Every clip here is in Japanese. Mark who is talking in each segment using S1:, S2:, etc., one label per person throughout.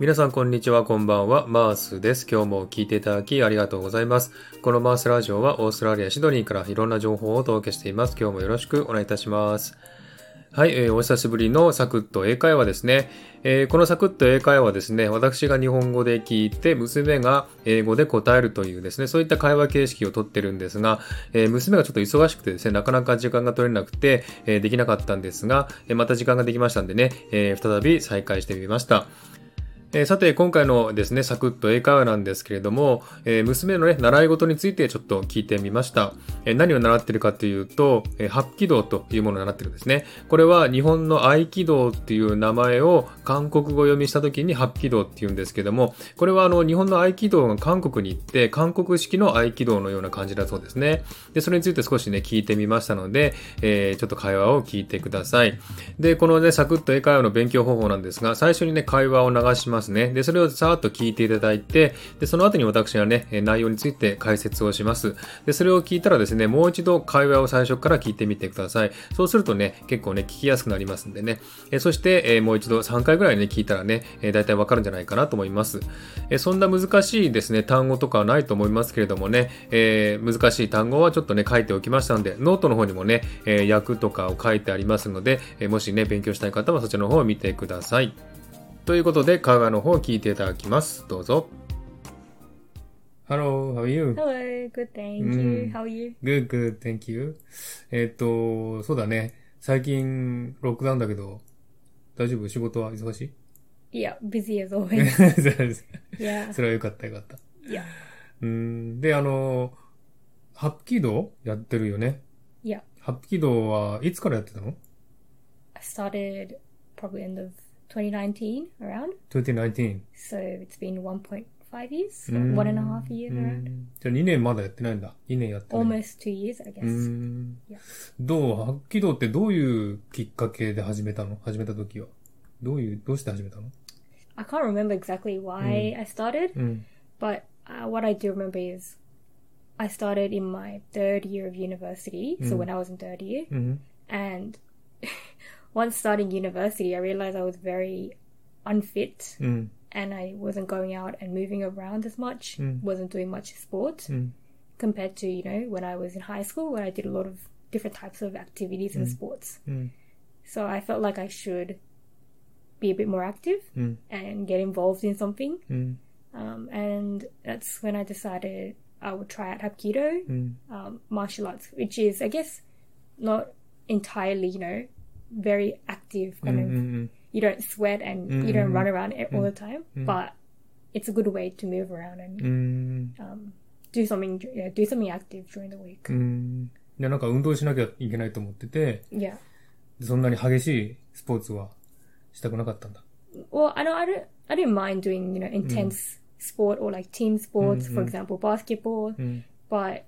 S1: 皆さんこんにちは、こんばんは。マースです。今日も聞いていただきありがとうございます。このマースラジオはオーストラリア・シドニーからいろんな情報をお届けしています。今日もよろしくお願いいたします。はい、えーお久しぶりのサクッと英会話ですね。えーこのサクッと英会話はですね、私が日本語で聞いて、娘が英語で答えるというですね、そういった会話形式をとってるんですが、えー娘がちょっと忙しくてですね、なかなか時間が取れなくて、えできなかったんですが、えまた時間ができましたんでね、え再び再開してみました。えーさて、今回のですね、サクッと英会話なんですけれども、えー娘のね、習い事についてちょっと聞いてみました。えー何を習ってるかというと、えー八気道というものを習ってるんですね。これは日本の合気道っていう名前を韓国語読みした時に八気道っていうんですけども、これはあの、日本の合気道が韓国に行って、韓国式の合気道のような感じだそうですね。で、それについて少しね、聞いてみましたので、えちょっと会話を聞いてください。で、このね、サクッと英会話の勉強方法なんですが、最初にね、会話を流しますますね。で、それをさーっと聞いていただいて、で、その後に私がね、内容について解説をします。で、それを聞いたらですね、もう一度会話を最初から聞いてみてください。そうするとね、結構ね、聞きやすくなりますんでね。えそして、えもう一度3回ぐらいね、聞いたらね、えー、大体わかるんじゃないかなと思います。えそんな難しいですね、単語とかはないと思いますけれどもね、えー難しい単語はちょっとね、書いておきましたので、ノートの方にもね、えー訳とかを書いてありますので、えもしね、勉強したい方はそちらの方を見てください。ということで、会話の方を聞いていただきます。どうぞ。Hello, how are you?
S2: Hello, good, thank you.
S1: Mm.
S2: How are you?
S1: Good, good, thank you. えっと、そうだね。最近、ロックダウンだけど、大丈夫仕事は忙しい
S2: Yeah, busy as always.
S1: それはよかったよかった。
S2: yeah,
S1: うーん。で、あの、八気道やってるよね。
S2: yeah.
S1: 八気道はいつからやってたの
S2: I started probably end of 2019 around.
S1: 2019。
S2: So it's been 1.5 years,
S1: うん
S2: one and a half years
S1: う
S2: around.
S1: んじゃあ2年まだやってないんだ。2年やってない。
S2: Almost two years, I
S1: う
S2: guess.
S1: ん
S2: Yeah.。
S1: どう八気道ってどういうきっかけで始めたの始めた時は。どういう、どうして始めたの
S2: I can't remember exactly why I started,
S1: うん。
S2: but uh, what I do remember is I started in my third year of university. So
S1: Mm.
S2: when I was in third year,
S1: うん。
S2: and once starting university, I realized I was very unfit
S1: mm.
S2: and I wasn't going out and moving around as much,
S1: mm.
S2: wasn't doing much sport
S1: mm.
S2: compared to, you know, when I was in high school where I did a lot of different types of activities and mm.
S1: sports. Mm.
S2: So I felt like I should be a bit more active
S1: mm.
S2: and get involved in something. Um, and that's when I decided I would try out Hapkido, um, martial arts, which is, I guess, not entirely, you know, very active
S1: うん。
S2: kind
S1: う
S2: of
S1: ん。
S2: you don't sweat and you don't run around it all the time, but it's a good way to move around and
S1: うん。
S2: um, do something, yeah, do something active during the week.
S1: うん。いや、なんか運動しなきゃいけないと思ってて、
S2: Yeah.
S1: そんなに激しいスポーツはしたくなかったんだ。
S2: Well, I know I don't, I didn't mind doing you know intense sport or like team sports, for example, basketball.
S1: うん。
S2: But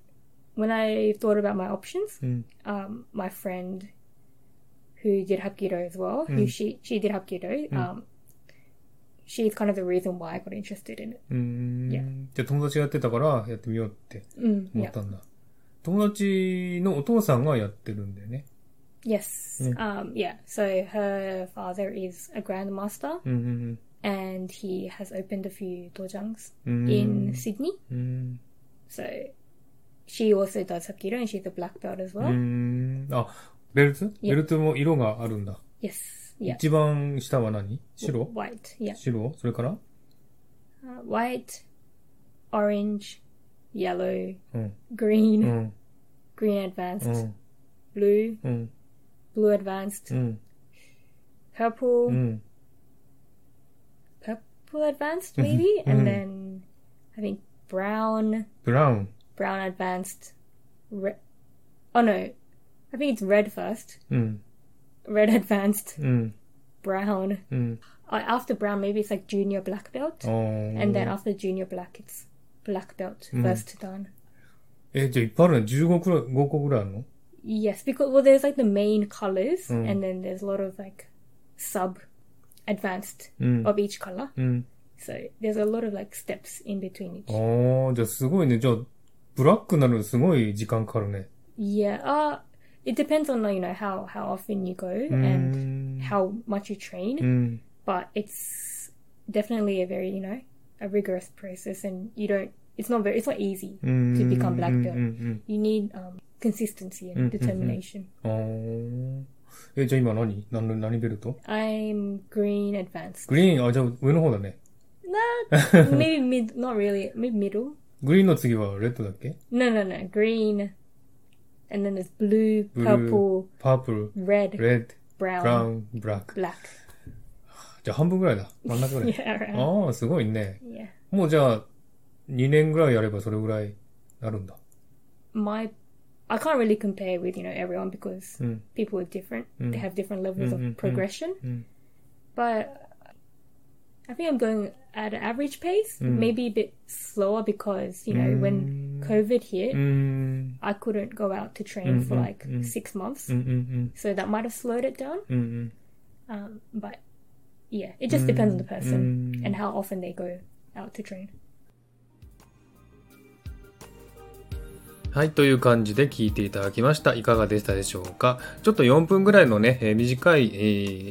S2: when I thought about my options,
S1: うん。
S2: um, my friend who did hapkido as well, who she she did hapkido, um, she's kind of the reason why I got interested in it.
S1: うん。
S2: Yeah.
S1: じゃあ友達がやってたからやってみようって
S2: Mm,
S1: 思
S2: yeah.
S1: ったんだ。友達のお父さんがやってるんだよね。
S2: Yes. Um, yeah. So her father is a grandmaster,
S1: うんうん
S2: and he has opened a few dojangs
S1: うん。
S2: in Sydney.
S1: うん。
S2: So she also does hapkido, and she's a black belt as
S1: う
S2: well.
S1: ん。あ、ベルトベルトも色があるんだ。
S2: Yes. Yeah.
S1: 一番下は何白
S2: White. Yeah.
S1: 白それから
S2: Uh, white, orange, yellow,
S1: うん。
S2: green,
S1: うん。
S2: green advanced,
S1: うん。
S2: blue,
S1: うん。
S2: blue advanced,
S1: うん。
S2: purple,
S1: うん。
S2: purple advanced maybe, and then I think brown,
S1: ブラウン。
S2: brown advanced, red. Oh no, I think it's red first.
S1: うん。
S2: Red advanced,
S1: うん。
S2: brown.
S1: うん。
S2: Uh, after brown, maybe it's like junior black belt,
S1: あー
S2: and then after junior black, it's black belt first dan.
S1: え、じゃあいっぱいあるね。15くらい、5個ぐらいあるの
S2: Yes, because well, there's like the main colors,
S1: Mm.
S2: and then there's a lot of like sub advanced
S1: うん。
S2: of each color.
S1: うん。
S2: So there's a lot of like steps in between each.
S1: ああ、じゃあすごいね。じゃあ、ブラックになるのすごい時間かかるね。
S2: Yeah, uh, it depends on you know how how often you go
S1: mm. and
S2: how much you train
S1: mm.
S2: but it's definitely a very you know a rigorous process and you don't it's not very it's not easy
S1: mm.
S2: to become black
S1: mm,
S2: belt
S1: mm, mm.
S2: you need um, consistency and determination
S1: oh. え、じゃあ今何何何ベルト
S2: ?I'm green advanced.
S1: green? あ、じゃあ上の方だね。
S2: な、maybe mid, not really, maybe middle.
S1: グリーンの次はレッドだっけ
S2: ?No, no, no, green And then there's blue,
S1: Blue.
S2: purple,
S1: パープル、
S2: red,
S1: レッド、
S2: brown,
S1: ブラウン、ブラック。
S2: black.
S1: じゃあ半分ぐらいだ。真ん中ぐらい。
S2: Yeah, right.
S1: ああ、すごいね。
S2: Yeah.
S1: もうじゃあ、2年ぐらいやればそれぐらいなるんだ。
S2: My, I can't really compare with, you know, everyone because
S1: うん。
S2: people are different.
S1: Mm.
S2: They have different levels
S1: Mm, mm,
S2: of progression.
S1: うん。
S2: But I think I'm going at an average pace,
S1: Mm.
S2: maybe a bit slower because, you know, when
S1: Mm.
S2: COVID hit,
S1: うーん。
S2: I couldn't go out to train
S1: Mm,
S2: for
S1: mm,
S2: like
S1: mm.
S2: six months.
S1: うんうん。
S2: So that might have slowed it down. Um, but yeah, it just depends on the person
S1: Mm.
S2: and how often they go out to train.
S1: はい、という感じで聞いていただきました。いかがでしたでしょうかちょっと4分ぐらいのね、えー短い、え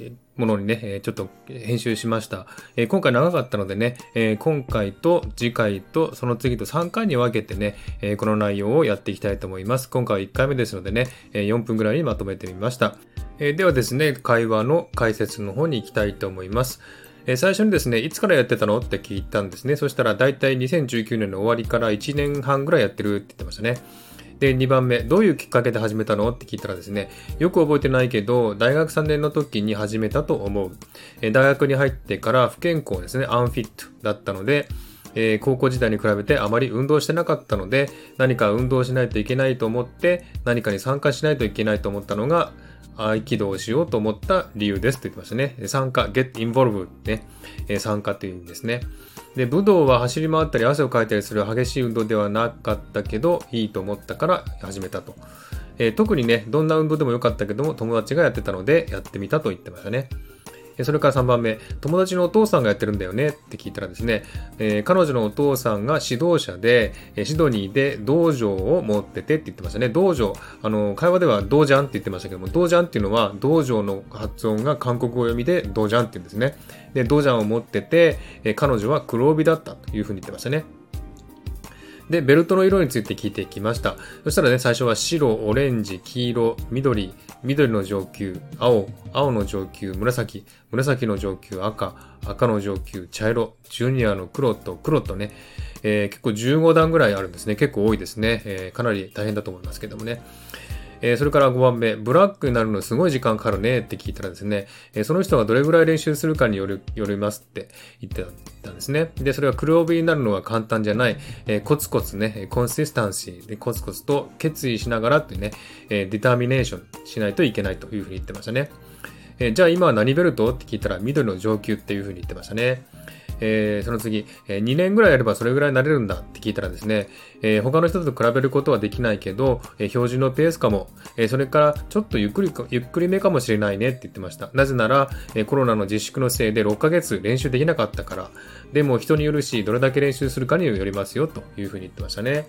S1: ーものにね、えちょっと編集しました。え今回長かったのでね、え今回と次回とその次と3回に分けてね、えこの内容をやっていきたいと思います。今回は1回目ですのでね、え4分ぐらいにまとめてみました。えではですね、会話の解説の方に行きたいと思います。え最初にですね、いつからやってたのって聞いたんですね。そしたら大体2019年の終わりから1年半ぐらいやってるって言ってましたね。で、2番目、どういうきっかけで始めたの？って聞いたらですね、よく覚えてないけど、大学3年の時に始めたと思う。え大学に入ってから不健康ですね、アンフィットだったので、えー高校時代に比べてあまり運動してなかったので、何か運動しないといけないと思って、何かに参加しないといけないと思ったのが、合気道をしようと思った理由ですと言ってましたね。参加、get involved ね、え参加という意味ですね。で、武道は走り回ったり汗をかいたりする激しい運動ではなかったけど、いいと思ったから始めたと。えー特にね、どんな運動でもよかったけども、友達がやってたのでやってみたと言ってましたね。それから3番目、友達のお父さんがやってるんだよねって聞いたらですね、えー彼女のお父さんが指導者で、シドニーで道場を持っててって言ってましたね。道場、あの、会話では道ジャンって言ってましたけども、道ジャンっていうのは道場の発音が韓国語読みで道ジャンって言うんですね。で、道ジャンを持ってて、え彼女は黒帯だったというふうに言ってましたね。で、ベルトの色について聞いてきました。そしたらね、最初は白、オレンジ、黄色、緑、緑の上級、青、青の上級、紫、紫の上級、赤、赤の上級、茶色、ジュニアの黒と黒とね、えー結構15段ぐらいあるんですね。結構多いですね。えーかなり大変だと思いますけどもね。えーそれから5番目、ブラックになるのすごい時間かかるねって聞いたらですね、えーその人がどれぐらい練習するかによるよりますって言ってたんですね。で、それは黒帯になるのは簡単じゃない、えーコツコツね、コンシスタンシーでコツコツと決意しながらってね、えディターミネーションしないといけないというふうに言ってましたね。えじゃあ今は何ベルトって聞いたら緑の上級っていうふうに言ってましたね。えーその次、えー2年ぐらいやればそれぐらいになれるんだって聞いたらですね、えー他の人と比べることはできないけど、えー標準のペースかも、えそれからちょっとゆっくりか、ゆっくりめかもしれないねって言ってました。なぜなら、えコロナの自粛のせいで6ヶ月練習できなかったから、でも人によるし、どれだけ練習するかによりますよというふうに言ってましたね。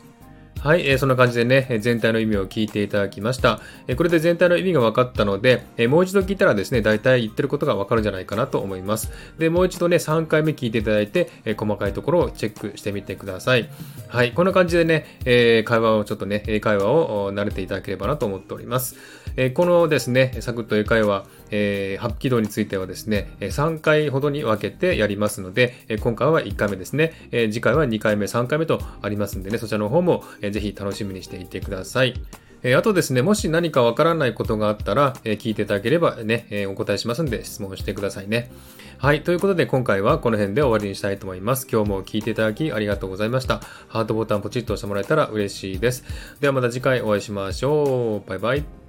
S1: はい、えーそんな感じでね、全体の意味を聞いていただきました。えこれで全体の意味が分かったので、えもう一度聞いたらですね、大体言ってることが分かるんじゃないかなと思います。で、もう一度ね、3回目聞いていただいて、え細かいところをチェックしてみてください。はい、こんな感じでね、え会話をちょっとね、英会話を慣れていただければなと思っております。えこのですね、サクッと英会話、えー、発揮動についてはですね、3回ほどに分けてやりますので、今回は1回目ですね、え次回は2回目、3回目とありますんでね、そちらの方も、えーぜひ楽しみにしていてください。えあとですね、もし何かわからないことがあったら、え聞いていただければね、えお答えしますんで質問してくださいね。はい。ということで今回はこの辺で終わりにしたいと思います。今日も聞いていただきありがとうございました。ハートボタンポチッと押してもらえたら嬉しいです。ではまた次回お会いしましょう。バイバイ。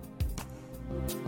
S1: thank you